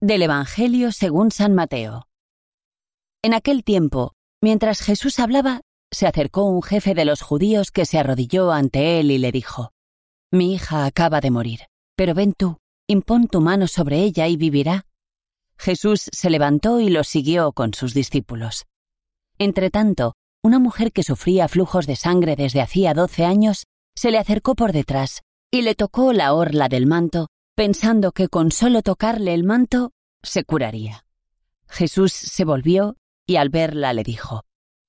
Del Evangelio según San Mateo. En aquel tiempo, mientras Jesús hablaba, se acercó un jefe de los judíos que se arrodilló ante él y le dijo, Mi hija acaba de morir, pero ven tú, impón tu mano sobre ella y vivirá. Jesús se levantó y lo siguió con sus discípulos. Entretanto, una mujer que sufría flujos de sangre desde hacía doce años se le acercó por detrás y le tocó la orla del manto pensando que con solo tocarle el manto se curaría. Jesús se volvió y al verla le dijo,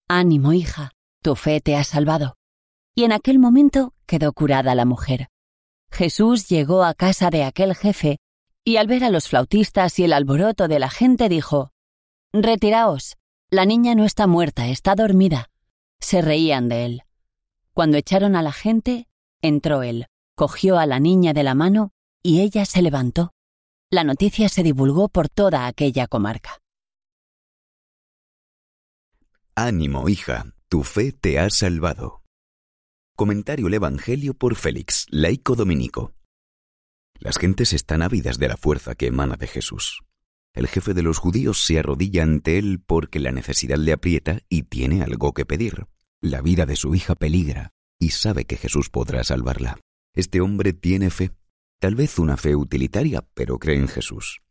Ánimo, hija, tu fe te ha salvado. Y en aquel momento quedó curada la mujer. Jesús llegó a casa de aquel jefe y al ver a los flautistas y el alboroto de la gente dijo, Retiraos, la niña no está muerta, está dormida. Se reían de él. Cuando echaron a la gente, entró él, cogió a la niña de la mano y ella se levantó. La noticia se divulgó por toda aquella comarca. Ánimo, hija, tu fe te ha salvado. Comentario el Evangelio por Félix, laico dominico. Las gentes están ávidas de la fuerza que emana de Jesús. El jefe de los judíos se arrodilla ante él porque la necesidad le aprieta y tiene algo que pedir. La vida de su hija peligra y sabe que Jesús podrá salvarla. Este hombre tiene fe Tal vez una fe utilitaria, pero cree en Jesús.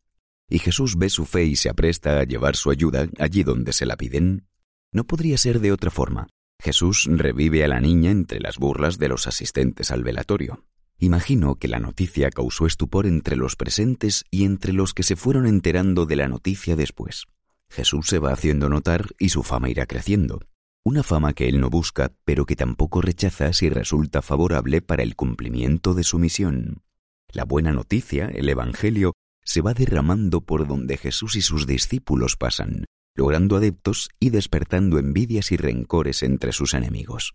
Y Jesús ve su fe y se apresta a llevar su ayuda allí donde se la piden. No podría ser de otra forma. Jesús revive a la niña entre las burlas de los asistentes al velatorio. Imagino que la noticia causó estupor entre los presentes y entre los que se fueron enterando de la noticia después. Jesús se va haciendo notar y su fama irá creciendo. Una fama que él no busca, pero que tampoco rechaza si resulta favorable para el cumplimiento de su misión. La buena noticia, el Evangelio, se va derramando por donde Jesús y sus discípulos pasan, logrando adeptos y despertando envidias y rencores entre sus enemigos.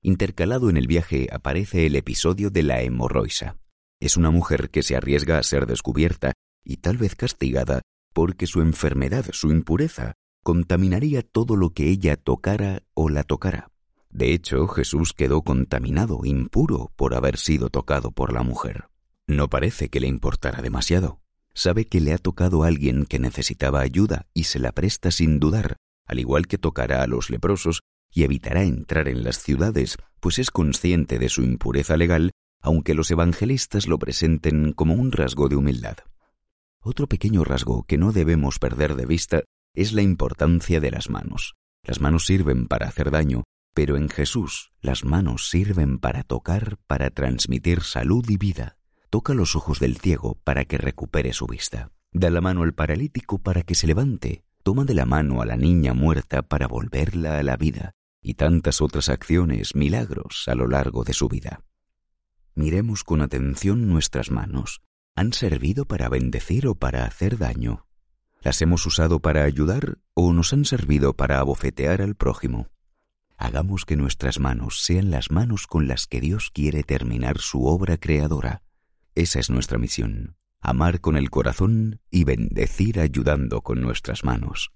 Intercalado en el viaje aparece el episodio de la hemorroisa. Es una mujer que se arriesga a ser descubierta y tal vez castigada porque su enfermedad, su impureza, contaminaría todo lo que ella tocara o la tocara. De hecho, Jesús quedó contaminado, impuro, por haber sido tocado por la mujer. No parece que le importara demasiado. Sabe que le ha tocado a alguien que necesitaba ayuda y se la presta sin dudar, al igual que tocará a los leprosos y evitará entrar en las ciudades, pues es consciente de su impureza legal, aunque los evangelistas lo presenten como un rasgo de humildad. Otro pequeño rasgo que no debemos perder de vista es la importancia de las manos. Las manos sirven para hacer daño, pero en Jesús las manos sirven para tocar, para transmitir salud y vida toca los ojos del ciego para que recupere su vista. Da la mano al paralítico para que se levante. Toma de la mano a la niña muerta para volverla a la vida. Y tantas otras acciones, milagros a lo largo de su vida. Miremos con atención nuestras manos. ¿Han servido para bendecir o para hacer daño? ¿Las hemos usado para ayudar o nos han servido para abofetear al prójimo? Hagamos que nuestras manos sean las manos con las que Dios quiere terminar su obra creadora esa es nuestra misión, amar con el corazón y bendecir ayudando con nuestras manos.